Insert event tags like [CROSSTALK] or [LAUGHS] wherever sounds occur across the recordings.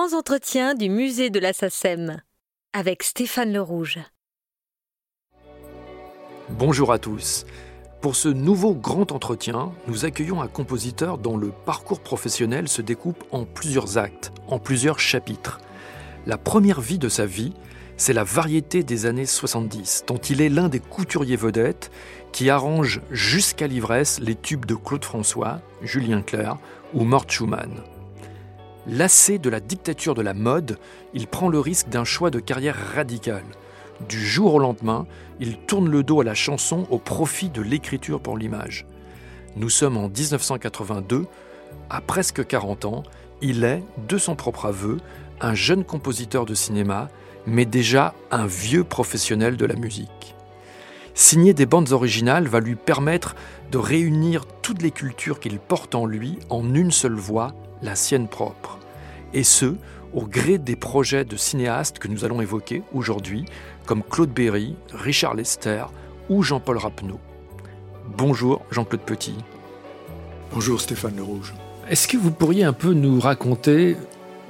grands entretiens du musée de la SACEM avec Stéphane Le Rouge. Bonjour à tous. Pour ce nouveau grand entretien, nous accueillons un compositeur dont le parcours professionnel se découpe en plusieurs actes, en plusieurs chapitres. La première vie de sa vie, c'est la variété des années 70, dont il est l'un des couturiers vedettes qui arrange jusqu'à l'ivresse les tubes de Claude François, Julien Clerc ou Mort Schumann. Lassé de la dictature de la mode, il prend le risque d'un choix de carrière radical. Du jour au lendemain, il tourne le dos à la chanson au profit de l'écriture pour l'image. Nous sommes en 1982, à presque 40 ans, il est, de son propre aveu, un jeune compositeur de cinéma, mais déjà un vieux professionnel de la musique. Signer des bandes originales va lui permettre de réunir toutes les cultures qu'il porte en lui en une seule voix, la sienne propre. Et ce, au gré des projets de cinéastes que nous allons évoquer aujourd'hui, comme Claude Berry, Richard Lester ou Jean-Paul Rapneau. Bonjour Jean-Claude Petit. Bonjour Stéphane Le Rouge. Est-ce que vous pourriez un peu nous raconter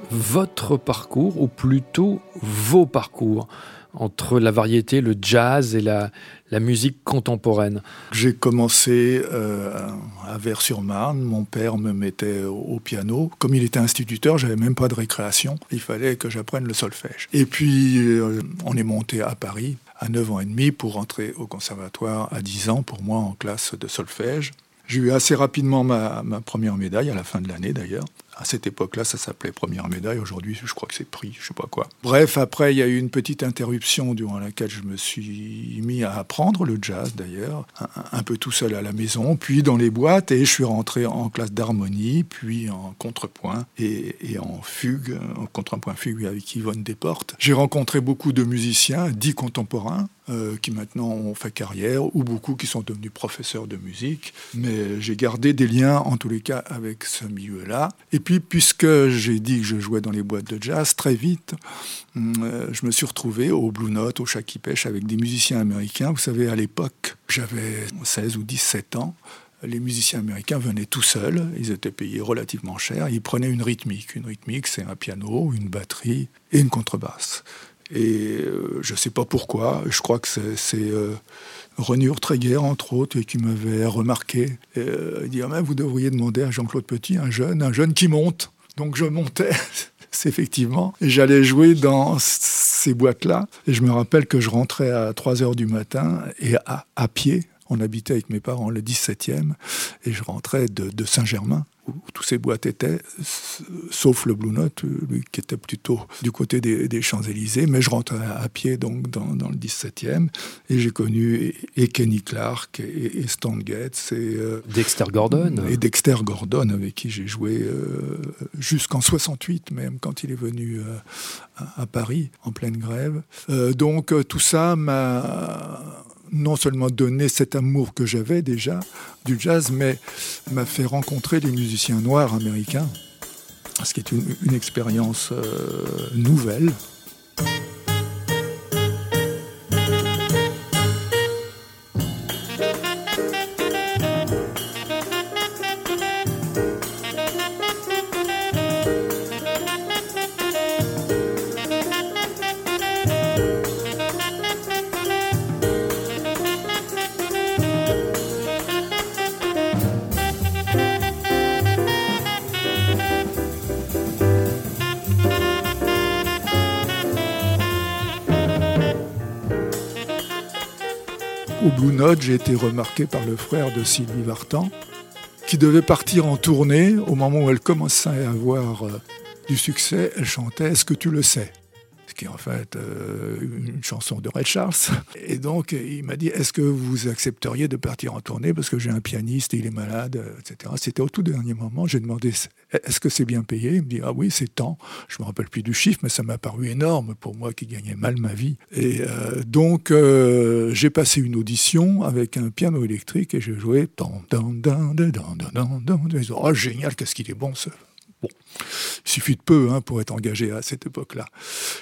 votre parcours, ou plutôt vos parcours? Entre la variété, le jazz et la, musique contemporaine J'ai commencé euh, à Vers-sur-Marne. Mon père me mettait au piano. Comme il était instituteur, j'avais même pas de récréation. Il fallait que j'apprenne le solfège. Et puis, euh, on est monté à Paris à 9 ans et demi pour entrer au conservatoire à 10 ans, pour moi, en classe de solfège. J'ai eu assez rapidement ma, première médaille, à la fin de l'année d'ailleurs. À cette époque-là, ça s'appelait première médaille. Aujourd'hui, je crois que c'est prix, je sais pas quoi. Bref, après, il y a eu une petite interruption durant laquelle je me suis mis à apprendre le jazz d'ailleurs, un, peu tout seul à la maison, puis dans les boîtes, et je suis rentré en classe d'harmonie, puis en contrepoint et, en fugue, en contrepoint fugue avec Yvonne Desportes. J'ai rencontré beaucoup de musiciens, dits contemporains, euh, qui maintenant ont fait carrière, ou beaucoup qui sont devenus professeurs de musique. Mais j'ai gardé des liens, en tous les cas, avec ce milieu-là. Et puis, puisque j'ai dit que je jouais dans les boîtes de jazz, très vite, euh, je me suis retrouvé au Blue Note, au qui pêche, avec des musiciens américains. Vous savez, à l'époque, j'avais 16 ou 17 ans les musiciens américains venaient tout seuls, ils étaient payés relativement cher, ils prenaient une rythmique. Une rythmique, c'est un piano, une batterie et une contrebasse. Et euh, je ne sais pas pourquoi, je crois que c'est euh, René Urtreguer, entre autres, qui m'avait remarqué. Et, euh, il dit ah, Vous devriez demander à Jean-Claude Petit, un jeune, un jeune qui monte. Donc je montais. [LAUGHS] effectivement. Et j'allais jouer dans ces boîtes-là. Et je me rappelle que je rentrais à 3 heures du matin et à pied. On habitait avec mes parents le 17e. Et je rentrais de, de Saint-Germain où toutes ces boîtes étaient, sauf le Blue Note, lui qui était plutôt du côté des, des Champs-Élysées, mais je rentrais à pied donc dans, dans le 17e, et j'ai connu et, et, Kenny Clark, et, et Stan Getz, et euh, Dexter Gordon. Et Dexter Gordon, avec qui j'ai joué euh, jusqu'en 68, même quand il est venu euh, à, à, Paris, en pleine grève. Donc tout ça m'a non seulement donné cet amour que j'avais déjà du jazz, mais m'a fait rencontrer les musiciens noirs américains, ce qui est une, expérience euh, nouvelle. J'ai été remarqué par le frère de Sylvie Vartan, qui devait partir en tournée. Au moment où elle commençait à avoir euh, du succès, elle chantait Est-ce que tu le sais? En fait euh, une chanson de Ray Charles. Et donc, il m'a dit Est-ce que vous accepteriez de partir en tournée Parce que j'ai un pianiste, et il est malade, etc. C'était au tout dernier moment. J'ai demandé Est-ce que c'est bien payé? Il me dit Ah oui, c'est tant. Je me rappelle plus du chiffre, mais ça m'a paru énorme pour moi qui gagnais mal ma vie. Et euh, donc, euh, j'ai passé une audition avec un piano électrique et j'ai joué. Oh, génial, qu'est-ce qu'il est bon ce. Bon, il suffit de peu hein, pour être engagé à cette époque-là.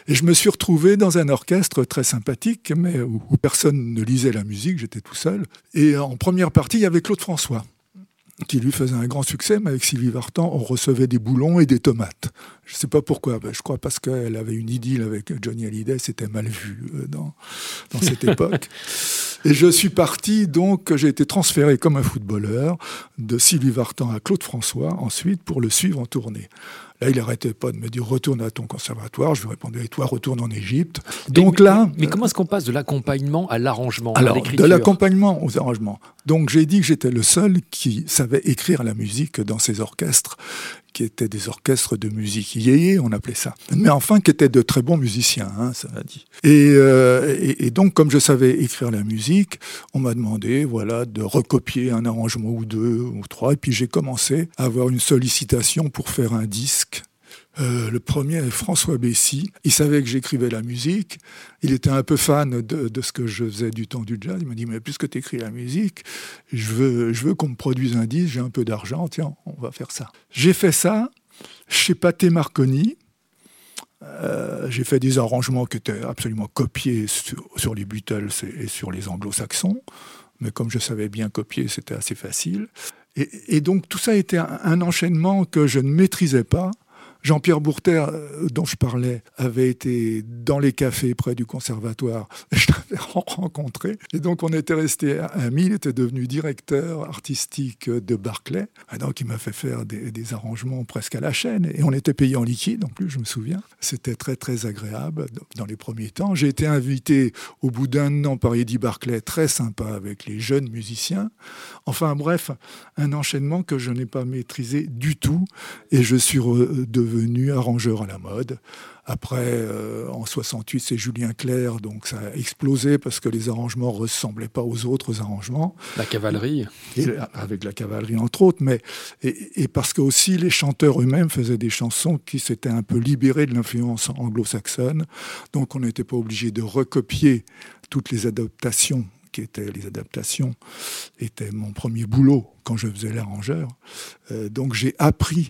Et je me suis retrouvé dans un orchestre très sympathique, mais où, où personne ne lisait la musique, j'étais tout seul. Et en première partie, il y avait Claude François. qui lui faisait un grand succès, mais avec Sylvie Vartan, on recevait des boulons et des tomates. Je ne sais pas pourquoi, ben, je crois parce qu'elle avait une idylle avec Johnny Hallyday, c'était mal vu euh, dans, dans cette [LAUGHS] époque. Et je suis parti, donc j'ai été transféré comme un footballeur de Sylvie Vartan à Claude François, ensuite pour le suivre en tournée. Là, il n'arrêtait pas de me dire retourne à ton conservatoire. Je lui répondais et toi, retourne en Égypte. Donc là. Mais, comment est-ce qu'on passe de l'accompagnement à l'arrangement Alors, de l'accompagnement aux arrangements. Donc j'ai dit que j'étais le seul qui savait écrire la musique dans ces orchestres qui étaient des orchestres de musique yéyé, on appelait ça. Mais enfin, qui étaient de très bons musiciens, hein, ça m'a dit. Euh, et, et, donc, comme je savais écrire la musique, on m'a demandé, voilà, de recopier un arrangement ou deux ou trois. Et puis j'ai commencé à avoir une sollicitation pour faire un disque euh, le premier est François Bessy. Il savait que j'écrivais la musique. Il était un peu fan de, ce que je faisais du temps du jazz. Il m'a dit, mais puisque tu écris la musique, je veux, je veux qu'on me produise un disque, j'ai un peu d'argent, tiens, on va faire ça. J'ai fait ça chez Pathé Marconi. Euh, j'ai fait des arrangements qui étaient absolument copiés sur, les Beatles et, sur les anglo-saxons. Mais comme je savais bien copier, c'était assez facile. Et, donc tout ça a été un enchaînement que je ne maîtrisais pas. Jean-Pierre Bourter, euh, dont je parlais, avait été dans les cafés près du conservatoire. [LAUGHS] Je l'avais rencontré. Et donc, on était restés amis. Il était devenu directeur artistique de Barclay. Donc, il m'a fait faire des, arrangements presque à la chaîne. Et on était payé en liquide, en plus, je me souviens. C'était très, très agréable dans les premiers temps. J'ai été invité au bout d'un an par Eddie Barclay, très sympa avec les jeunes musiciens. Enfin, bref, un enchaînement que je n'ai pas maîtrisé du tout. Et je suis devenu devenu arrangeur à la mode. Après, euh, en 68, c'est Julien Clerc, donc ça a explosé parce que les arrangements ressemblaient pas aux autres arrangements. La cavalerie. avec la cavalerie, entre autres, mais et, parce que aussi les chanteurs eux-mêmes faisaient des chansons qui s'étaient un peu libérées de l'influence anglo-saxonne. Donc on n'était pas obligé de recopier toutes les adaptations qui étaient les adaptations, étaient mon premier boulot quand je faisais l'arrangeur. Euh, donc j'ai appris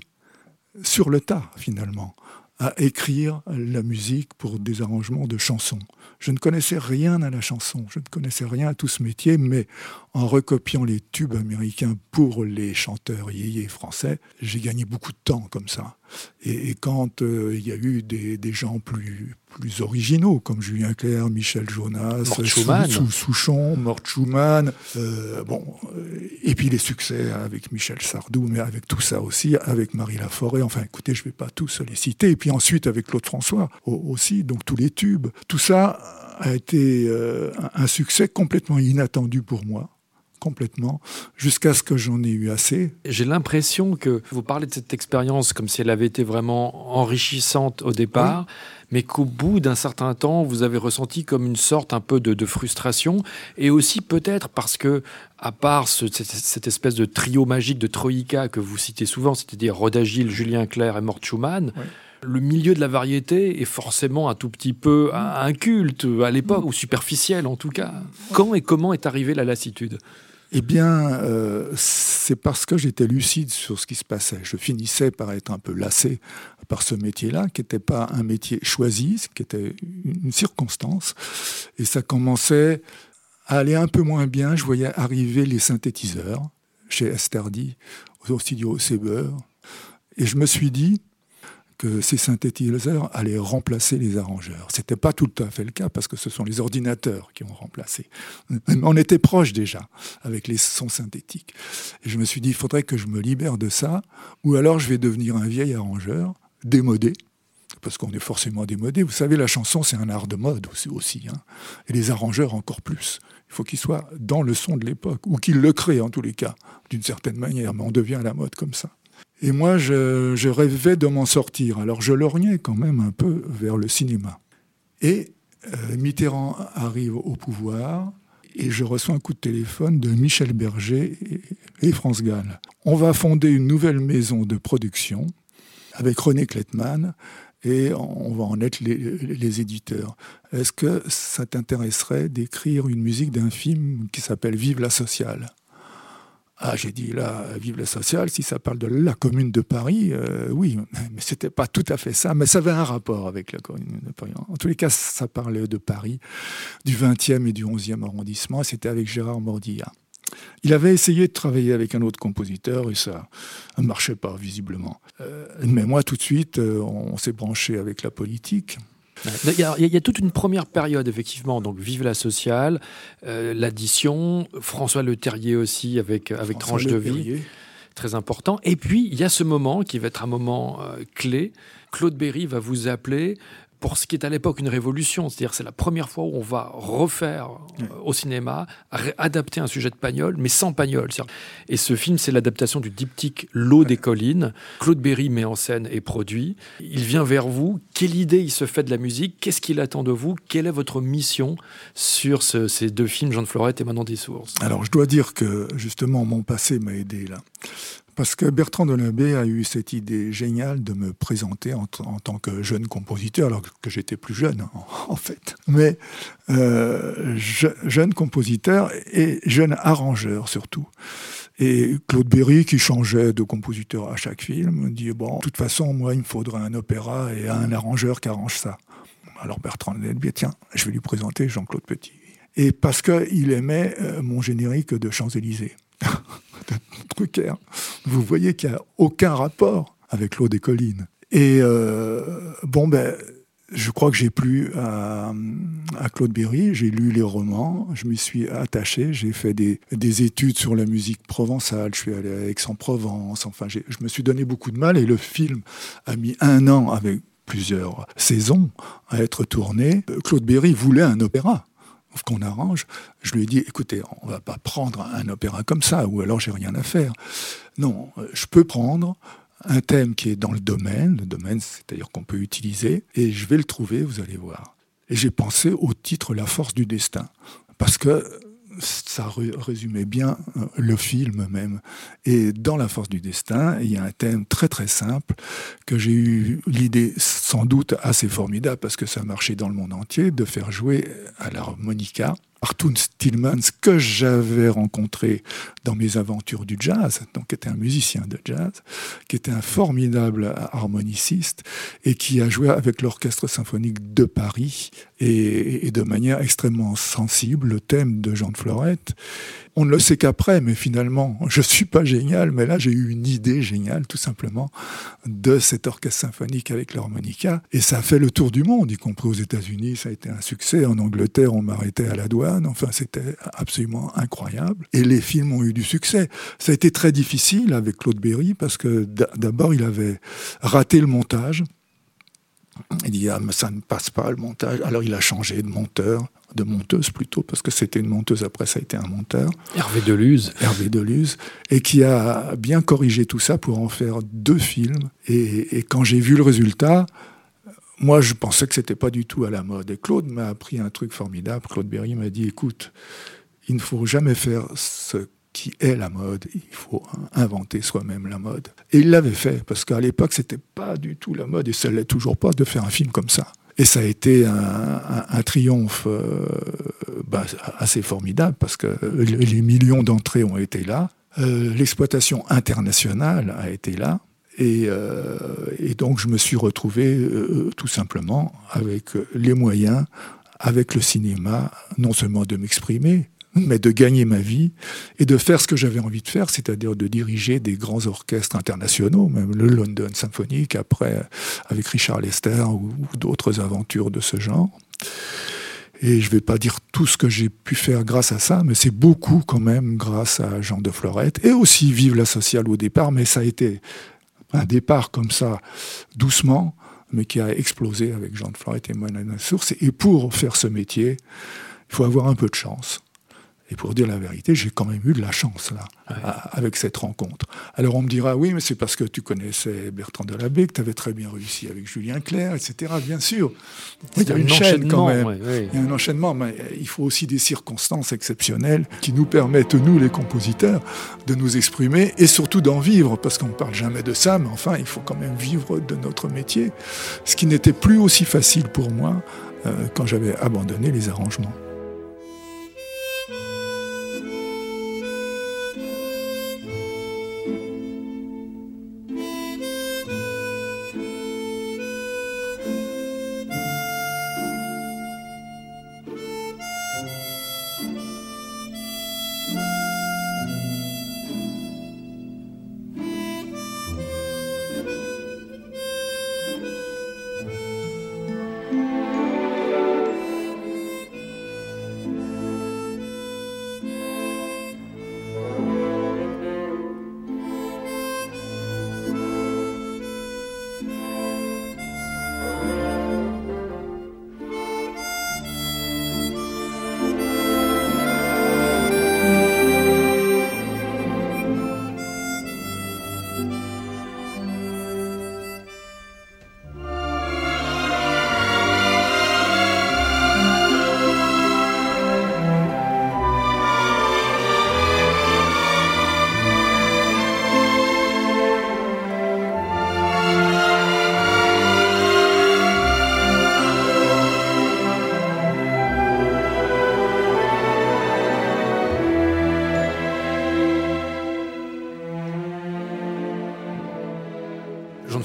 sur le tas, finalement, à écrire la musique pour des arrangements de chansons. Je ne connaissais rien à la chanson, je ne connaissais rien à tout ce métier, mais en recopiant les tubes américains pour les chanteurs yéyés français, j'ai gagné beaucoup de temps comme ça. Et, quand euh, il y a eu des, gens plus, plus originaux, comme Julien Clerc, Michel Jonas, Sou, Souchon, Mort Schumann, euh, bon, euh, et puis les succès avec Michel Sardou, mais avec tout ça aussi, avec Marie Laforêt, enfin écoutez, je ne vais pas tous les citer, et puis ensuite avec Claude François aussi, donc tous les tubes. Tout ça a été un succès complètement inattendu pour moi complètement, jusqu'à ce que j'en ai eu assez. J'ai l'impression que vous parlez de cette expérience comme si elle avait été vraiment enrichissante au départ, mais qu'au bout d'un certain temps, vous avez ressenti comme une sorte un peu de, frustration, et aussi peut-être parce que, à part cette, espèce de trio magique de Troïka que vous citez souvent, c'est-à-dire Rodagil, Julien Clerc et Mort Schumann, le milieu de la variété est forcément un tout petit peu inculte à l'époque, ou superficiel en tout cas. Quand et comment est arrivée la lassitude? Eh bien, euh, c'est parce que j'étais lucide sur ce qui se passait. Je finissais par être un peu lassé par ce métier-là, qui n'était pas un métier choisi, qui était une circonstance. Et ça commençait à aller un peu moins bien. Je voyais arriver les synthétiseurs chez Esterdi, au studio Seber. Et je me suis dit, que ces synthétiseurs allaient remplacer les arrangeurs. Ce n'était pas tout à fait le cas parce que ce sont les ordinateurs qui ont remplacé. On était proche déjà avec les sons synthétiques. Et je me suis dit, il faudrait que je me libère de ça, ou alors je vais devenir un vieil arrangeur, démodé, parce qu'on est forcément démodé. Vous savez, la chanson, c'est un art de mode aussi, hein. et les arrangeurs encore plus. Il faut qu'ils soient dans le son de l'époque, ou qu'ils le créent en tous les cas, d'une certaine manière, mais on devient à la mode comme ça. Et moi, je, rêvais de m'en sortir. Alors je lorgnais quand même un peu vers le cinéma. Et euh, Mitterrand arrive au pouvoir et je reçois un coup de téléphone de Michel Berger et, France Gall. On va fonder une nouvelle maison de production avec René Klettmann et on va en être les, les éditeurs. Est-ce que ça t'intéresserait d'écrire une musique d'un film qui s'appelle Vive la sociale? Ah, j'ai dit là, vive la sociale, si ça parle de la commune de Paris, euh, oui, [LAUGHS] mais c'était pas tout à fait ça, mais ça avait un rapport avec la commune de Paris. En tous les cas, ça parlait de Paris, du 20e et du 11e arrondissement, c'était avec Gérard Mordilla. Il avait essayé de travailler avec un autre compositeur et ça ne marchait pas visiblement. Euh, mais moi, tout de suite, euh, on s'est branché avec la politique. Il y, a, toute une première période, effectivement. Donc, Vive la sociale, euh, l'addition, François Le Terrier aussi avec, avec Tranche de vie. Très important. Et puis, il y a ce moment qui va être un moment clé. Claude Berry va vous appeler pour ce qui est à l'époque une révolution. C'est-à-dire c'est la première fois où on va refaire euh, au cinéma, adapter un sujet de Pagnol, mais sans Pagnol. Et ce film, c'est l'adaptation du diptyque L'eau des collines. Claude Berry met en scène et produit. Il vient vers vous. Quelle idée il se fait de la musique? Qu'est-ce qu'il attend de vous? Quelle est votre mission sur ces deux films, Jean de Florette et Manon des Sources Alors je dois dire que justement mon passé m'a aidé là. Parce que Bertrand Delabé a eu cette idée géniale de me présenter en, tant que jeune compositeur, alors que j'étais plus jeune en, [LAUGHS] fait. Mais euh, jeune compositeur et jeune arrangeur surtout. Et Claude Berry, qui changeait de compositeur à chaque film, dit Bon, de toute façon, moi, il me faudrait un opéra et un arrangeur qui arrange ça. Alors Bertrand Delabé, tiens, je vais lui présenter Jean-Claude Petit. Et parce qu'il aimait euh, mon générique de Champs-Élysées. [LAUGHS] Trucker. Vous voyez qu'il n'y a aucun rapport avec l'eau des collines. Et euh, bon, ben, je crois que j'ai plu à, Claude Berry, j'ai lu les romans, je m'y suis attaché, j'ai fait des, études sur la musique provençale, je suis allé à Aix-en-Provence, enfin, je me suis donné beaucoup de mal et le film a mis un an avec plusieurs saisons à être tourné. Claude Berry voulait un opéra qu'on arrange, je lui ai dit, écoutez, on va pas prendre un opéra comme ça, ou alors j'ai rien à faire. Non, je peux prendre un thème qui est dans le domaine, le domaine, c'est-à-dire qu'on peut utiliser, et je vais le trouver, vous allez voir. Et j'ai pensé au titre La force du destin, parce que ça résumait bien euh, le film même. Et dans La force du destin, il y a un thème très très simple que j'ai eu l'idée sans doute assez formidable parce que ça marchait dans le monde entier de faire jouer à l'harmonica Arthur Stillmans que j'avais rencontré dans mes aventures du jazz, donc qui était un musicien de jazz, qui était un formidable harmoniciste et qui a joué avec l'Orchestre symphonique de Paris et, de manière extrêmement sensible le thème de Jean de Florette. On ne le sait qu'après, mais finalement, je suis pas génial, mais là j'ai eu une idée géniale, tout simplement, de cet orchestre symphonique avec l'harmonica, et ça a fait le tour du monde, y compris aux États-Unis, ça a été un succès. En Angleterre, on m'arrêtait à la douane. Enfin, c'était absolument incroyable. Et les films ont eu du succès. Ça a été très difficile avec Claude Berry parce que d'abord, il avait raté le montage. Il dit ah, mais ça ne passe pas le montage. Alors il a changé de monteur, de monteuse plutôt, parce que c'était une monteuse, après ça a été un monteur. Hervé Deluse. Hervé Deluse, et qui a bien corrigé tout ça pour en faire deux films. Et, quand j'ai vu le résultat, moi je pensais que c'était pas du tout à la mode. Et Claude m'a appris un truc formidable. Claude Berry m'a dit, écoute, il ne faut jamais faire ce qui est la mode. Il faut inventer soi-même la mode. Et il l'avait fait, parce qu'à l'époque, c'était pas du tout la mode, et ça l'est toujours pas de faire un film comme ça. Et ça a été un, triomphe euh, bah, assez formidable, parce que les millions d'entrées ont été là, euh, l'exploitation internationale a été là, et, euh, et, donc je me suis retrouvé tout simplement avec les moyens, avec le cinéma, non seulement de m'exprimer, mais de gagner ma vie et de faire ce que j'avais envie de faire, c'est-à-dire de diriger des grands orchestres internationaux, même le London Symphonic, après avec Richard Lester ou, d'autres aventures de ce genre. Et je ne vais pas dire tout ce que j'ai pu faire grâce à ça, mais c'est beaucoup quand même grâce à Jean de Florette, et aussi Vive la sociale au départ, mais ça a été un départ comme ça, doucement, mais qui a explosé avec Jean de Florette et Moine Source. Et pour faire ce métier, il faut avoir un peu de chance. Et pour dire la vérité, j'ai quand même eu de la chance là, avec cette rencontre. Alors on me dira, oui, mais c'est parce que tu connaissais Bertrand Delabé, que tu avais très bien réussi avec Julien Clerc, etc. Bien sûr. Il y a une chaîne quand même. Il y a un enchaînement, mais il faut aussi des circonstances exceptionnelles qui nous permettent, nous les compositeurs, de nous exprimer et surtout d'en vivre, parce qu'on ne parle jamais de ça, mais enfin, il faut quand même vivre de notre métier. Ce qui n'était plus aussi facile pour moi euh, quand j'avais abandonné les arrangements.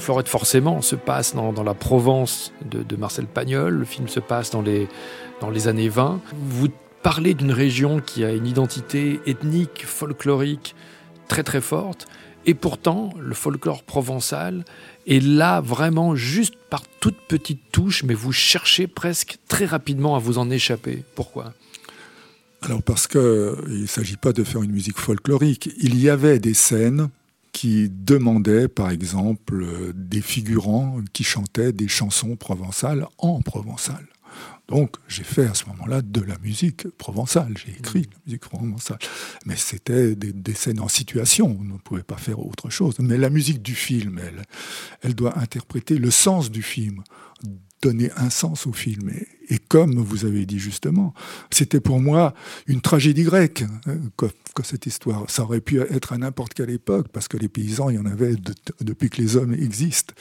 Florette, forcément, se passe dans, la Provence de, Marcel Pagnol. Le film se passe dans les, dans les années 20. Vous parlez d'une région qui a une identité ethnique, folklorique très très forte. Et pourtant, le folklore provençal est là vraiment juste par toute petite touche, mais vous cherchez presque très rapidement à vous en échapper. Pourquoi? Alors parce qu'il ne s'agit pas de faire une musique folklorique. Il y avait des scènes qui demandaient, par exemple, des figurants qui chantaient des chansons provençales en provençal. Donc j'ai fait à ce moment-là de la musique provençale, j'ai écrit de la musique provençale. Mais c'était des, scènes en situation, on ne pouvait pas faire autre chose. Mais la musique du film, elle, elle doit interpréter le sens du film, donner un sens au film. Et, comme vous avez dit justement, c'était pour moi une tragédie grecque, hein, cette histoire. Ça aurait pu être à n'importe quelle époque, parce que les paysans, il y en avait depuis que les hommes existent.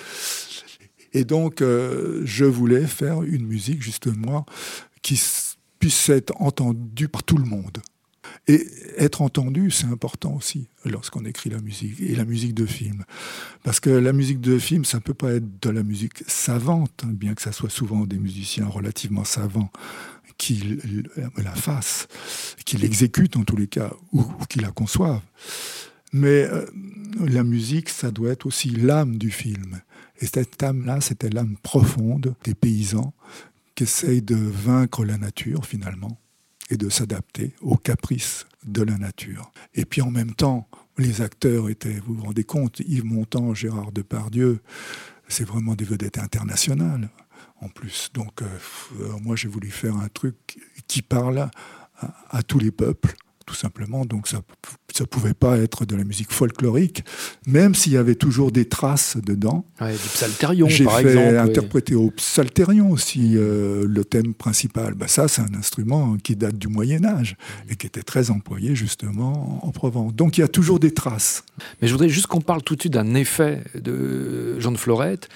Et donc, euh, je voulais faire une musique, justement, qui puisse être entendue par tout le monde. Et être entendu, c'est important aussi lorsqu'on écrit la musique, et la musique de film. Parce que la musique de film, ça ne peut pas être de la musique savante, hein, bien que ça soit souvent des musiciens relativement savants qui la fassent, qui l'exécutent en tous les cas, ou, qui la conçoivent. Mais euh, la musique, ça doit être aussi l'âme du film. Et cette âme-là, c'était l'âme profonde des paysans qui essayent de vaincre la nature finalement et de s'adapter aux caprices de la nature. Et puis en même temps, les acteurs étaient, vous vous rendez compte, Yves Montand, Gérard Depardieu, c'est vraiment des vedettes internationales en plus. Donc euh, moi j'ai voulu faire un truc qui parle à tous les peuples tout simplement. Donc ça ne pouvait pas être de la musique folklorique, même s'il y avait toujours des traces dedans. Ouais, du psalterion, J'ai par fait interpréter au psalterion aussi euh, le thème principal. Bah, ça, c'est un instrument qui date du Moyen Âge et qui était très employé justement en Provence. Donc il y a toujours des traces. Mais je voudrais juste qu'on parle tout de suite d'un effet de Jean de Florette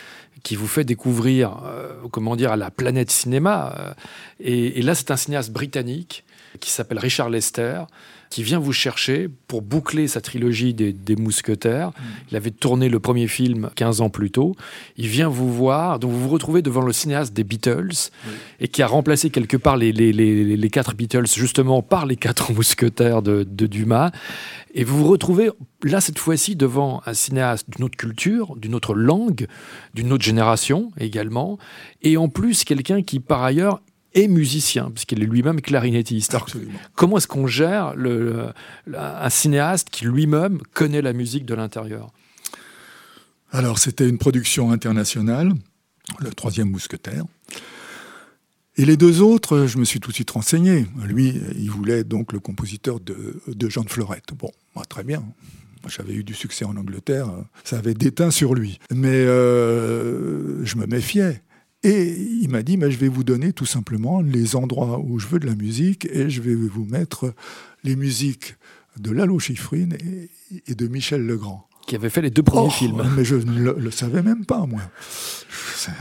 qui vous fait découvrir, euh, comment dire, à la planète cinéma. Euh, et, et là, c'est un cinéaste britannique qui s'appelle Richard Lester, qui vient vous chercher pour boucler sa trilogie des, Mousquetaires. Il avait tourné le premier film 15 ans plus tôt. Il vient vous voir, donc vous vous retrouvez devant le cinéaste des Beatles, et qui a remplacé quelque part les, les, quatre Beatles justement par les quatre [LAUGHS] Mousquetaires de, de Dumas. Et vous vous retrouvez là, cette fois-ci, devant un cinéaste d'une autre culture, d'une autre langue, d'une autre génération également, et en plus quelqu'un qui, par ailleurs, et musicien, puisqu'il est lui-même clarinettiste. comment est-ce qu'on gère le, un cinéaste qui lui-même connaît la musique de l'intérieur? Alors, c'était une production internationale, le troisième mousquetaire. Et les deux autres, je me suis tout de suite renseigné. Lui, il voulait donc le compositeur de, de Jean de Florette. Bon, moi, très bien. J'avais eu du succès en Angleterre, ça avait déteint sur lui. Mais euh, je me méfiais. Et il m'a dit, je vais vous donner tout simplement les endroits où je veux de la musique et je vais vous mettre les musiques de Lalo Schifrin et, de Michel Legrand. Qui avait fait les deux premiers oh, films. Mais je ne le, savais même pas, moi.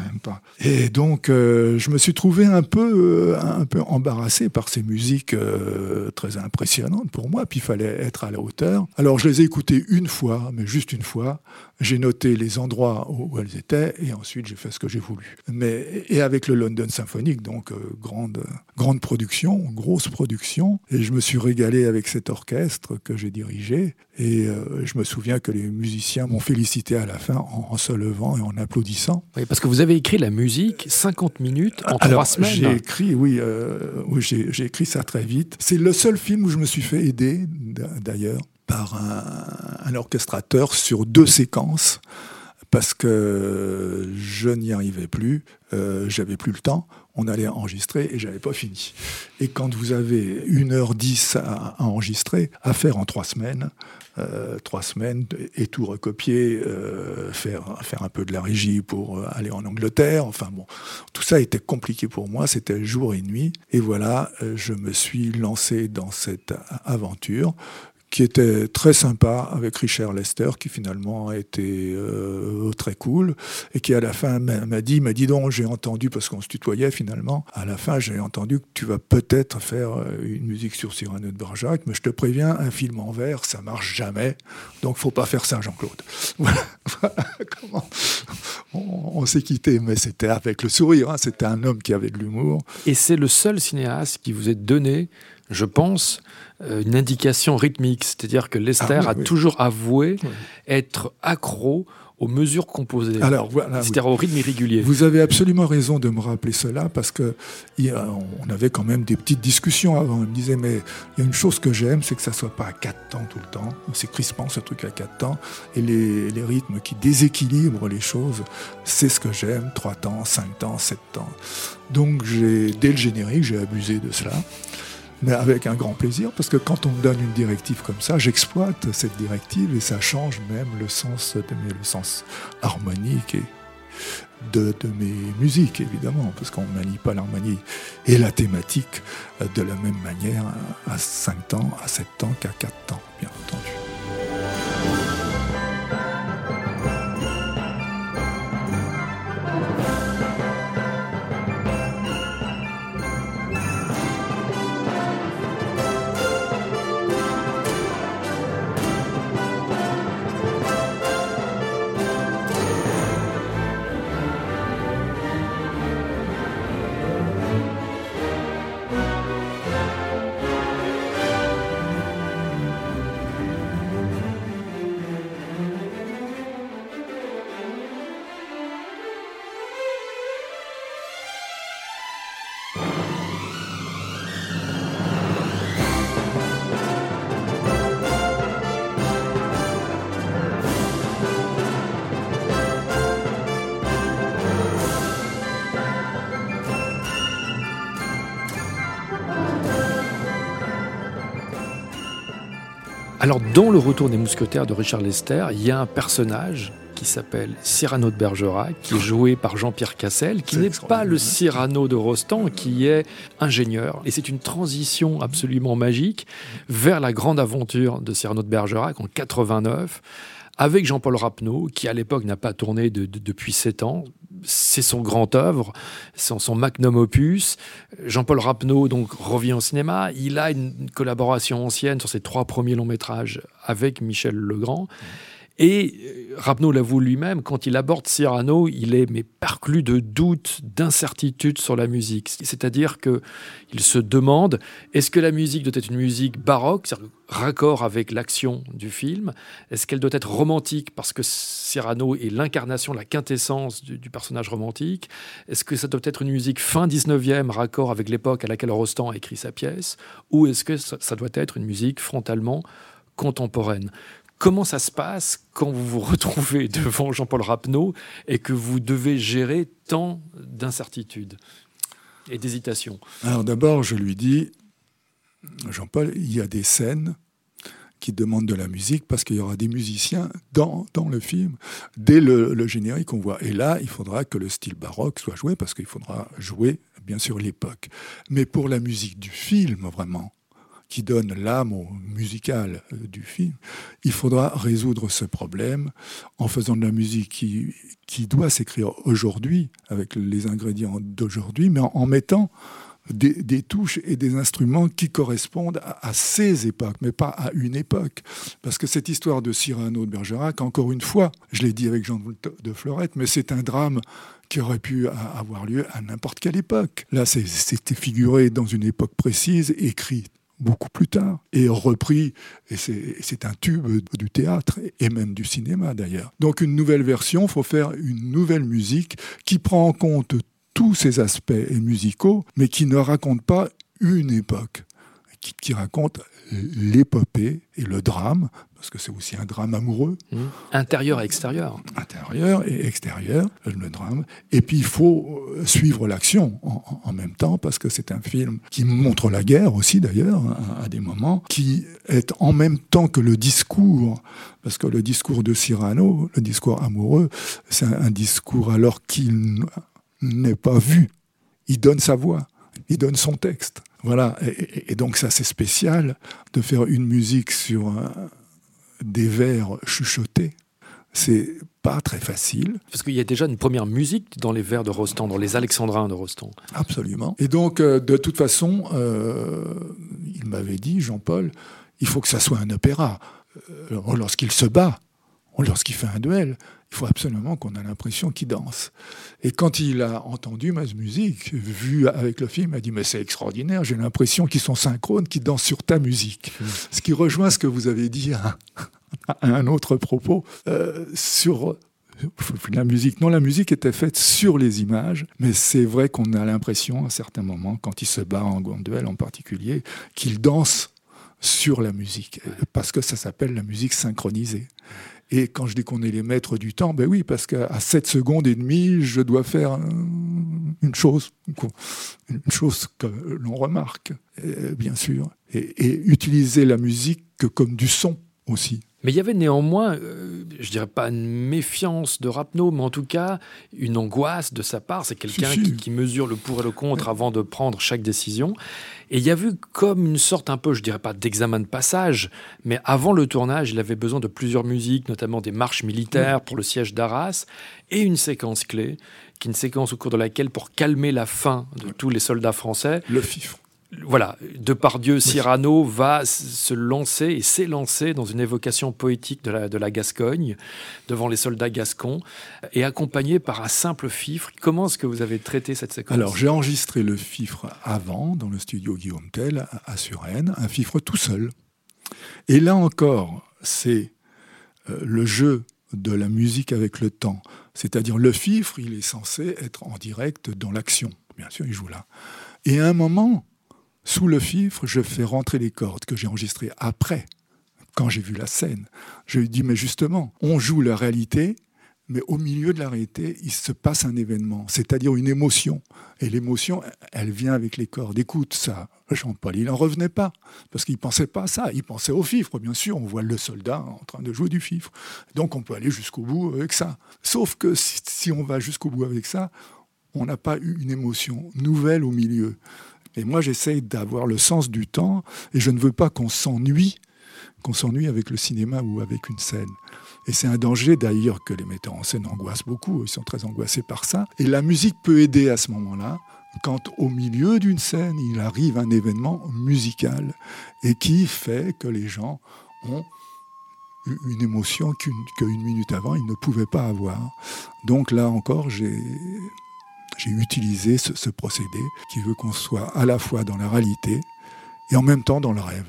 même pas. Et donc, euh, je me suis trouvé un peu, euh, un peu embarrassé par ces musiques euh, très impressionnantes pour moi. Puis il fallait être à la hauteur. Alors, je les ai écoutées une fois, mais juste une fois. J'ai noté les endroits où elles étaient et ensuite j'ai fait ce que j'ai voulu. Mais, et avec le London Symphonic, donc grande, grande production, grosse production. Et je me suis régalé avec cet orchestre que j'ai dirigé. Et je me souviens que les musiciens m'ont félicité à la fin en, se levant et en applaudissant. Oui, parce que vous avez écrit la musique 50 minutes en trois semaines. J'ai écrit, oui, euh, oui j'ai écrit ça très vite. C'est le seul film où je me suis fait aider, d'ailleurs, par un, orchestrateur sur deux séquences parce que je n'y arrivais plus, euh, j'avais plus le temps, on allait enregistrer et j'avais pas fini. Et quand vous avez 1h10 à, à enregistrer, à faire en trois semaines, euh, trois semaines et tout recopier, euh, faire, faire un peu de la régie pour euh, aller en Angleterre. Enfin bon, tout ça était compliqué pour moi, c'était jour et nuit. Et voilà, je me suis lancé dans cette aventure qui était très sympa avec Richard Lester, qui finalement a été euh, très cool, et qui à la fin m'a dit, m'a dit donc, j'ai entendu, parce qu'on se tutoyait finalement, à la fin j'ai entendu que tu vas peut-être faire euh, une musique sur Cyrano de Bergerac, mais je te préviens, un film en verre, ça marche jamais, donc faut pas faire ça Jean-Claude. [LAUGHS] Voilà, comment on, s'est quitté, mais c'était avec le sourire, hein. c'était un homme qui avait de l'humour. Et c'est le seul cinéaste qui vous ait donné je pense, euh, une indication rythmique. C'est-à-dire que Lester ah a toujours avoué être accro aux mesures composées, Alors, voilà, c'est-à-dire au rythme irrégulier. Vous avez absolument raison de me rappeler cela parce que on avait quand même des petites discussions avant. Il me disait mais il y a une chose que j'aime, c'est que ça soit pas à quatre temps tout le temps. C'est crispant ce truc à quatre temps et les, les rythmes qui déséquilibrent les choses, c'est ce que j'aime. Trois temps, cinq temps, sept temps. Donc j'ai dès le générique, j'ai abusé de cela mais avec un grand plaisir, parce que quand on me donne une directive comme ça, j'exploite cette directive et ça change même le sens, de mes, harmonique de, de mes musiques, évidemment, parce qu'on ne manie pas l'harmonie et la thématique de la même manière à 5 temps, à 7 temps qu'à 4 temps, Alors, dans Le Retour des Mousquetaires de Richard Lester, il y a un personnage qui s'appelle Cyrano de Bergerac, qui est joué par Jean-Pierre Cassel, qui n'est pas le Cyrano de Rostand, qui est ingénieur. Et c'est une transition absolument magique vers la grande aventure de Cyrano de Bergerac en 89 avec Jean-Paul Rapneau, qui à l'époque n'a pas tourné depuis sept ans. C'est son grand œuvre, son, son magnum opus. Jean-Paul Rapneau donc revient au cinéma. Il a une collaboration ancienne sur ses trois premiers longs métrages avec Michel Legrand. Et euh, Rapneau l'avoue lui-même, quand il aborde Cyrano, il est mais perclus de doutes, d'incertitudes sur la musique. C'est-à-dire qu'il se demande est-ce que la musique doit être une musique baroque, raccord avec l'action du film? Est-ce qu'elle doit être romantique parce que Cyrano est l'incarnation, la quintessence du, personnage romantique? Est-ce que ça doit être une musique fin 19e, raccord avec l'époque à laquelle Rostand a écrit sa pièce? Ou est-ce que ça doit être une musique frontalement contemporaine? Comment ça se passe quand vous vous retrouvez [LAUGHS] devant Jean-Paul Rapneau et que vous devez gérer tant d'incertitudes et d'hésitations? Alors d'abord, je lui dis, Jean-Paul, il y a des scènes qui demandent de la musique parce qu'il y aura des musiciens dans, dans le film. Dès le, le générique, on voit. Et là, il faudra que le style baroque soit joué parce qu'il faudra jouer, bien sûr, l'époque. Mais pour la musique du film, vraiment, qui donne l'âme musicale euh, du film, il faudra résoudre ce problème en faisant de la musique qui, qui doit s'écrire aujourd'hui, avec les ingrédients d'aujourd'hui, mais en, mettant des, touches et des instruments qui correspondent à, ces époques, mais pas à une époque. Parce que cette histoire de Cyrano de Bergerac, encore une fois, je l'ai dit avec Jean de Florette, mais c'est un drame qui aurait pu avoir lieu à n'importe quelle époque. Là, c'était figuré dans une époque précise, écrit beaucoup plus tard, et repris, et c'est un tube du théâtre et même du cinéma d'ailleurs. Donc une nouvelle version, faut faire une nouvelle musique qui prend en compte tous ces aspects musicaux, mais qui ne raconte pas une époque, qui, qui raconte l'épopée et le drame, parce que c'est aussi un drame amoureux. Mmh. Intérieur et extérieur. Intérieur et extérieur, le drame. Et puis il faut euh, suivre l'action en, même temps, parce que c'est un film qui montre la guerre aussi d'ailleurs, à, des moments, qui est en même temps que le discours, parce que le discours de Cyrano, le discours amoureux, c'est un discours alors qu'il n'est pas vu. Il donne sa voix, il donne son texte. Voilà, et, donc ça c'est spécial de faire une musique sur des vers chuchotés. C'est pas très facile. Parce qu'il y a déjà une première musique dans les vers de Rostand, dans les Alexandrins de Rostand. Absolument. Et donc, euh, de toute façon, euh, il m'avait dit, Jean-Paul, il faut que ça soit un opéra. Euh, lorsqu'il se bat, lorsqu'il fait un duel, il faut absolument qu'on ait l'impression qu'il danse. Et quand il a entendu ma musique, vu avec le film, il a dit Mais c'est extraordinaire, j'ai l'impression qu'ils sont synchrones, qu'ils dansent sur ta musique. Mmh. Ce qui rejoint ce que vous avez dit à, un autre propos euh, sur la musique. Non, la musique était faite sur les images, mais c'est vrai qu'on a l'impression, à certains moments, quand il se bat en duel en particulier, qu'il danse sur la musique, parce que ça s'appelle la musique synchronisée. Et quand je dis qu'on est les maîtres du temps, ben oui, parce qu'à 7 secondes et demie, je dois faire une chose, une chose que l'on remarque, bien sûr, et utiliser la musique comme du son aussi. Mais il y avait néanmoins, euh, je dirais pas une méfiance de Rapneau, mais en tout cas une angoisse de sa part. C'est quelqu'un qui, mesure le pour et le contre avant de prendre chaque décision. Et il y a vu comme une sorte un peu, je dirais pas d'examen de passage, mais avant le tournage, il avait besoin de plusieurs musiques, notamment des marches militaires pour le siège d'Arras, et une séquence clé, qui est une séquence au cours de laquelle, pour calmer la faim de tous les soldats français, le fifre voilà, Depardieu, Cyrano va se lancer et s'est lancé dans une évocation poétique de la, de la Gascogne devant les soldats gascons et accompagné par un simple fifre. Comment est-ce que vous avez traité cette séquence? Alors, j'ai enregistré le fifre avant dans le studio Guillaume Tell à Suresnes, un fifre tout seul. Et là encore, c'est euh, le jeu de la musique avec le temps. C'est-à-dire, le fifre, il est censé être en direct dans l'action. Bien sûr, il joue là. Et à un moment, sous le fifre, je fais rentrer les cordes que j'ai enregistrées après, quand j'ai vu la scène. Je lui dis, mais justement, on joue la réalité, mais au milieu de la réalité, il se passe un événement, c'est-à-dire une émotion. Et l'émotion, elle vient avec les cordes. Écoute ça, Jean-Paul, il n'en revenait pas, parce qu'il ne pensait pas à ça. Il pensait au fifre, bien sûr. On voit le soldat en train de jouer du fifre. Donc on peut aller jusqu'au bout avec ça. Sauf que si on va jusqu'au bout avec ça, on n'a pas eu une émotion nouvelle au milieu. Et moi, j'essaye d'avoir le sens du temps et je ne veux pas qu'on s'ennuie, qu'on s'ennuie avec le cinéma ou avec une scène. Et c'est un danger d'ailleurs que les metteurs en scène angoissent beaucoup, ils sont très angoissés par ça. Et la musique peut aider à ce moment-là, quand au milieu d'une scène, il arrive un événement musical et qui fait que les gens ont une émotion qu'une minute avant, ils ne pouvaient pas avoir. Donc là encore, j'ai j'ai utilisé ce, procédé qui veut qu'on soit à la fois dans la réalité et en même temps dans le rêve.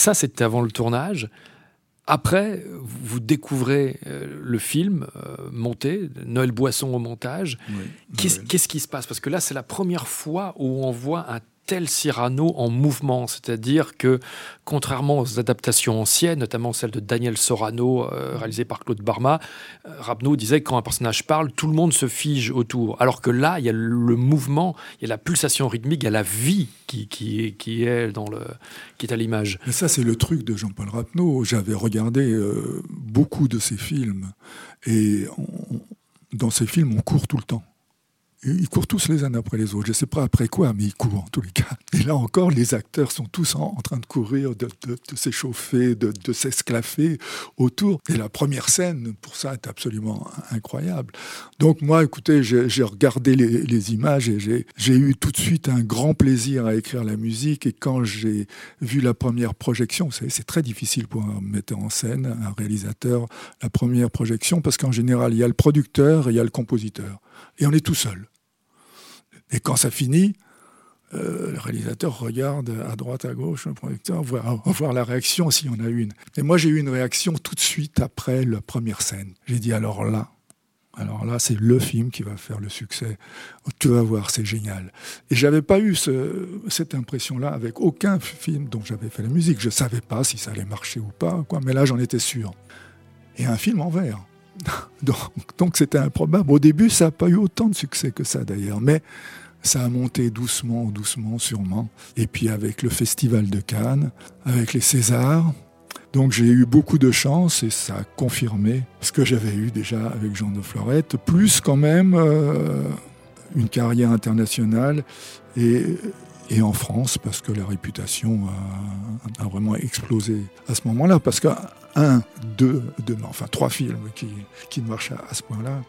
Ça, c'était avant le tournage. Après, vous découvrez euh, le film euh, monté, Noël Boisson au montage. Qu'est-ce qui se passe? Parce que là, c'est la première fois où on voit un tel Cyrano en mouvement, c'est-à-dire que contrairement aux adaptations anciennes, notamment celle de Daniel Sorano, euh, réalisée par Claude Barma, euh, disait que quand un personnage parle, tout le monde se fige autour. Alors que là, il y a le mouvement, il y a la pulsation rythmique, il y a la vie qui, qui, est, dans le, qui est à l'image. Mais ça, c'est le truc de Jean-Paul Rapneau. J'avais regardé euh, beaucoup de ses films et dans ces films, on court tout le temps. Ils courent tous les uns après les autres. Je ne sais pas après quoi, mais ils courent en tous les cas. Et là encore, les acteurs sont tous en, train de courir, de, s'échauffer, de, s'esclaffer autour. Et la première scène, pour ça, est absolument incroyable. Donc moi, écoutez, j'ai regardé les, images et j'ai eu tout de suite un grand plaisir à écrire la musique. Et quand j'ai vu la première projection, vous savez, c'est très difficile pour un metteur en scène, un réalisateur, la première projection, parce qu'en général, il y a le producteur et il y a le compositeur. Et on est tout seul. Et quand ça finit, euh, le réalisateur regarde à droite, à gauche, le producteur, voir, [LAUGHS] voir la réaction s'il y en a une. Et moi, j'ai eu une réaction tout de suite après la première scène. J'ai dit alors là, alors là, c'est le film qui va faire le succès. Tu vas voir, c'est génial. Et j'avais pas eu cette impression-là avec aucun film dont j'avais fait la musique. Je savais pas si ça allait marcher ou pas, quoi. Mais là, j'en étais sûr. Et un film en vert. [LAUGHS] donc, c'était improbable. Au début, ça n'a pas eu autant de succès que ça d'ailleurs, mais ça a monté doucement, doucement, sûrement. Et puis avec le Festival de Cannes, avec les Césars. Donc j'ai eu beaucoup de chance et ça a confirmé ce que j'avais eu déjà avec Jean de Florette, plus quand même euh, une carrière internationale et, en France, parce que la réputation a, vraiment explosé à ce moment-là. Parce que un, deux, deux, enfin trois films qui, qui marchent à, ce point-là,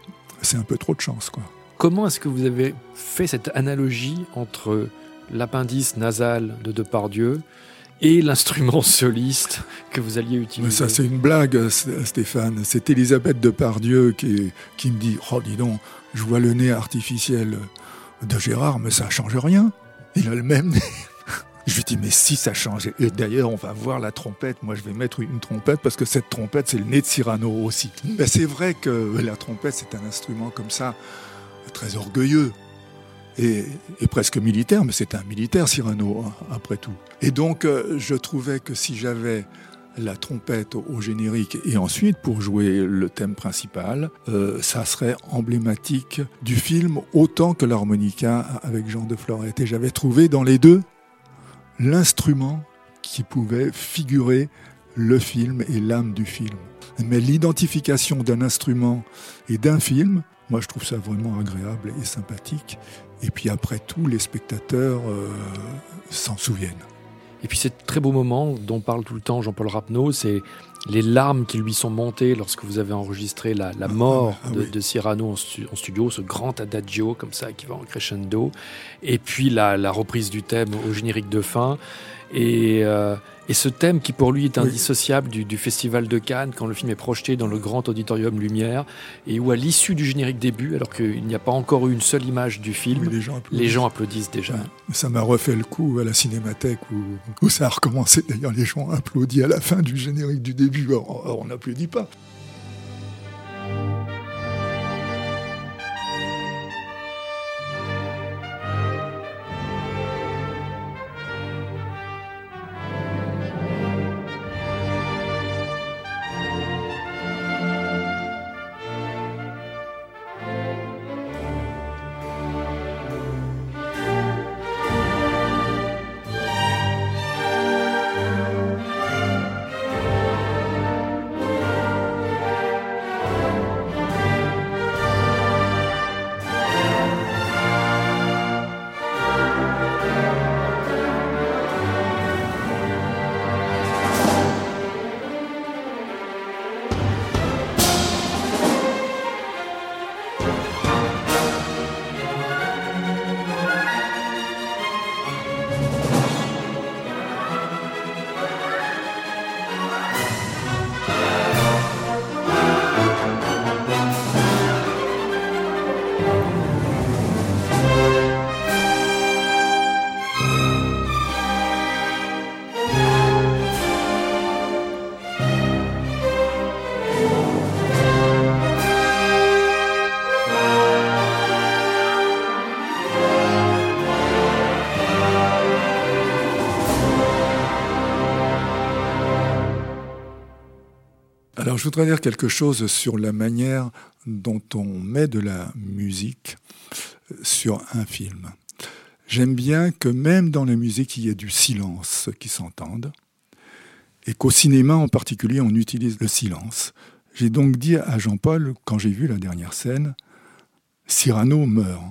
c'est un peu trop de chance. Quoi. Comment est-ce que vous avez fait cette analogie entre l'appendice nasal de Depardieu et l'instrument soliste que vous alliez utiliser Ça, c'est une blague, Stéphane. C'est Elisabeth Depardieu qui, qui me dit Oh, dis donc, je vois le nez artificiel de Gérard, mais ça ne change rien. Il a le même nez. [LAUGHS] Je lui dis, mais si ça change. Et d'ailleurs, on va voir la trompette. Moi, je vais mettre une trompette parce que cette trompette, c'est le nez de Cyrano aussi. Mais c'est vrai que la trompette, c'est un instrument comme ça, très orgueilleux et, presque militaire. Mais c'est un militaire, Cyrano, hein, après tout. Et donc, euh, je trouvais que si j'avais la trompette au, générique et ensuite pour jouer le thème principal, euh, ça serait emblématique du film autant que l'harmonica avec Jean de Florette. Et j'avais trouvé dans les deux l'instrument qui pouvait figurer le film et l'âme du film. Mais l'identification d'un instrument et d'un film, moi je trouve ça vraiment agréable et sympathique. Et puis après tout, les spectateurs euh, s'en souviennent. Et puis ces très beau moment dont parle tout le temps Jean-Paul Rapneau, c'est les larmes qui lui sont montées lorsque vous avez enregistré la, ah, mort ah, de, Cyrano en, studio, ce grand adagio comme ça qui va en crescendo, et puis la, reprise du thème au générique de fin. Et, euh, et ce thème qui pour lui est indissociable du, Festival de Cannes, quand le film est projeté dans le grand auditorium Lumière, et où à l'issue du générique début, alors qu'il n'y a pas encore eu une seule image du film, les, gens applaudissent déjà. Ça m'a refait le coup à la cinémathèque où, où ça a recommencé. D'ailleurs, les gens applaudissent à la fin du générique du début. on n'applaudit pas. Alors je voudrais dire quelque chose sur la manière dont on met de la musique sur un film. J'aime bien que même dans la musique, il y ait du silence qui s'entende, et qu'au cinéma en particulier, on utilise le silence. J'ai donc dit à Jean-Paul, quand j'ai vu la dernière scène, Cyrano meurt.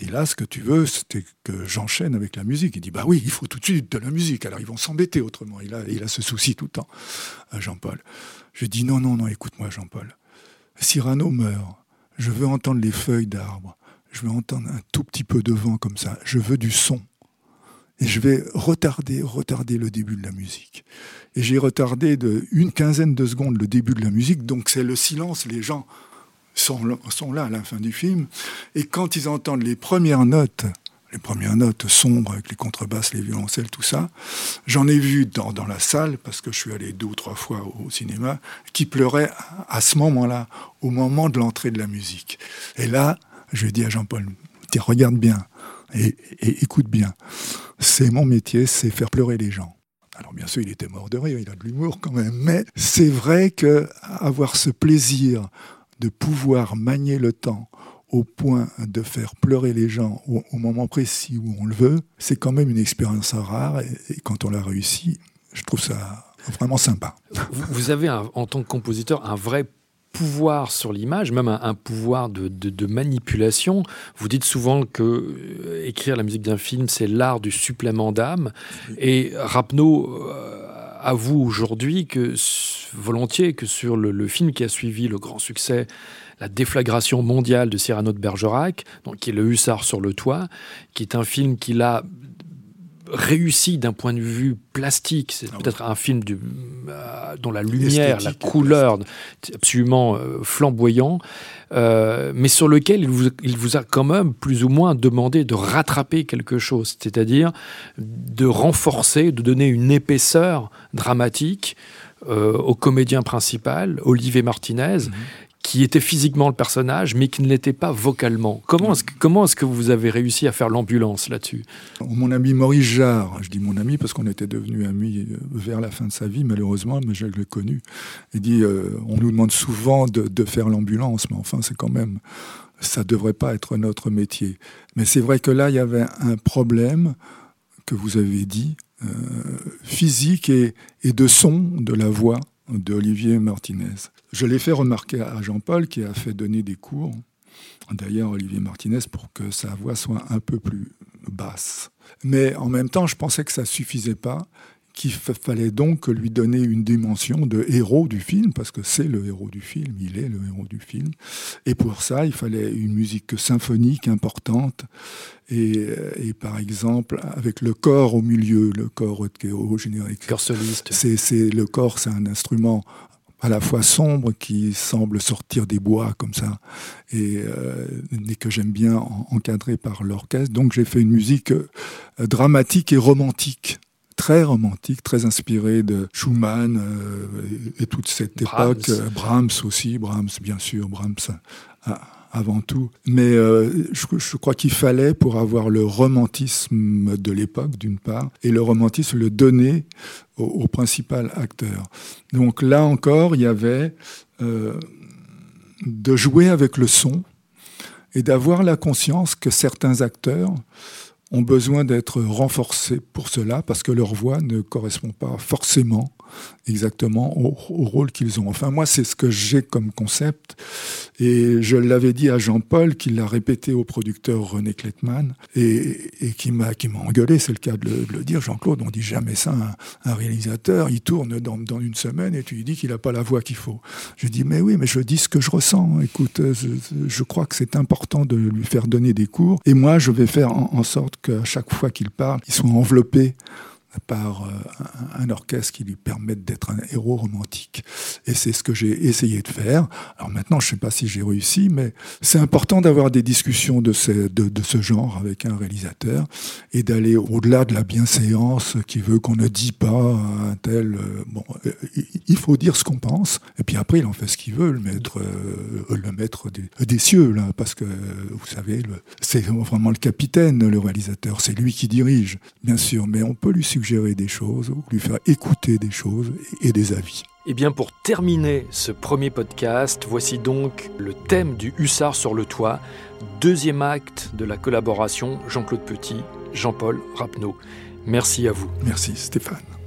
Et là, ce que tu veux, c'était que j'enchaîne avec la musique. Il dit, bah oui, il faut tout de suite de la musique. Alors ils vont s'embêter autrement. Il a, il a ce souci tout le temps, Jean-Paul. Je dis, non, non, non, écoute-moi, Jean-Paul. Cyrano meurt. Je veux entendre les feuilles d'arbres. Je veux entendre un tout petit peu de vent comme ça. Je veux du son. Et je vais retarder, retarder le début de la musique. Et j'ai retardé de une quinzaine de secondes le début de la musique. Donc c'est le silence. Les gens sont, sont là à la fin du film. Et quand ils entendent les premières notes, les premières notes sombres avec les contrebasses, les violoncelles, tout ça, j'en ai vu dans, dans, la salle, parce que je suis allé deux ou trois fois au, cinéma, qui pleuraient à ce moment-là, au moment de l'entrée de la musique. Et là, je dit à Jean-Paul, regarde bien et, et écoute bien. C'est mon métier, c'est faire pleurer les gens. Alors bien sûr, il était mort de rire, il a de l'humour quand même, mais c'est vrai que avoir ce plaisir de pouvoir manier le temps au point de faire pleurer les gens au, moment précis où on le veut, c'est quand même une expérience rare. Et, quand on l'a réussi, je trouve ça vraiment sympa. Vous, avez, en tant que compositeur, un vrai pouvoir sur l'image, même un, pouvoir de, manipulation. Vous dites souvent que euh, écrire la musique d'un film, c'est l'art du supplément d'âme. Et Rapneau euh, avoue aujourd'hui que volontiers que sur le, film qui a suivi le grand succès, la déflagration mondiale de Cyrano de Bergerac, donc qui est le Hussard sur le toit, qui est un film qu'il a réussi d'un point de vue plastique. C'est ah peut-être un film du, euh, dont la lumière, la couleur, absolument euh, flamboyant, euh, mais sur lequel il vous, il vous, a quand même plus ou moins demandé de rattraper quelque chose, c'est-à-dire de renforcer, de donner une épaisseur dramatique au comédien principal, Olivier Martinez, mhm qui était physiquement le personnage, mais qui ne l'était pas vocalement. Comment est-ce que, est-ce que vous avez réussi à faire l'ambulance là-dessus? Mon ami Maurice Jarre, je dis mon ami parce qu'on était devenus amis euh, vers la fin de sa vie, malheureusement, mais je l'ai connu, il dit euh, on nous demande souvent de, faire l'ambulance, mais enfin, c'est quand même. Ça ne devrait pas être notre métier. Mais c'est vrai que là, il y avait un problème que vous avez dit, euh, physique et de son de la voix de Olivier Martinez. Je l'ai fait remarquer à Jean-Paul qui a fait donner des cours, d'ailleurs Olivier Martinez, pour que sa voix soit un peu plus basse. Mais en même temps, je pensais que ça suffisait pas qu'il fallait donc lui donner une dimension de héros du film, parce que c'est le héros du film, il est le héros du film. Et pour ça, il fallait une musique symphonique importante, et, et par exemple, avec le corps au milieu, le corps au générique. Corps soliste. C'est, le corps, c'est un instrument à la fois sombre qui semble sortir des bois comme ça et, euh, que j'aime bien encadrer par l'orchestre. Donc j'ai fait une musique euh, dramatique et romantique très romantique, très inspiré de Schumann euh, et, toute cette époque. Euh, Brahms aussi, Brahms bien sûr, Brahms euh, avant tout. Mais je, crois qu'il fallait, pour avoir le romantisme de l'époque, d'une part, et le romantisme le donner au, principal acteur. Donc là encore, il y avait de jouer avec le son et d'avoir la conscience que certains acteurs ont besoin d'être renforcés pour cela parce que leur voix ne correspond pas forcément exactement au, rôle qu'ils ont. Enfin, moi, c'est ce que j'ai comme concept. Et je l'avais dit à Jean-Paul, qui l'a répété au producteur René Klettmann, et, et qui m'a engueulé, c'est le cas de le, dire. Jean-Claude, on dit jamais ça à un, réalisateur. Il tourne dans, dans, une semaine et tu lui dis qu'il n'a pas la voix qu'il faut. Je dis, mais oui, mais je dis ce que je ressens. Écoute, je, je crois que c'est important de lui faire donner des cours. Et moi, je vais faire en, en sorte qu'à chaque fois qu'il parle, il soit enveloppé par euh, un, orchestre qui lui permette d'être un héros romantique. Et c'est ce que j'ai essayé de faire. Alors maintenant, je ne sais pas si j'ai réussi, mais c'est important d'avoir des discussions de ce, de, ce genre avec un réalisateur et d'aller au-delà de la bienséance qui veut qu'on ne dit pas un tel... Euh, bon, euh, il faut dire ce qu'on pense, et puis après, il en fait ce qu'il veut, le maître, le maître des, cieux, là, parce que, vous savez, c'est vraiment le capitaine, le réalisateur, c'est lui qui dirige, bien sûr, mais on peut lui suggérer des choses, ou lui faire écouter des choses et des avis. Et eh bien pour terminer ce premier podcast, voici donc le thème du Hussard sur le toit, deuxième acte de la collaboration Jean-Claude Petit, Jean-Paul Rapneau. Merci à vous. Merci Stéphane.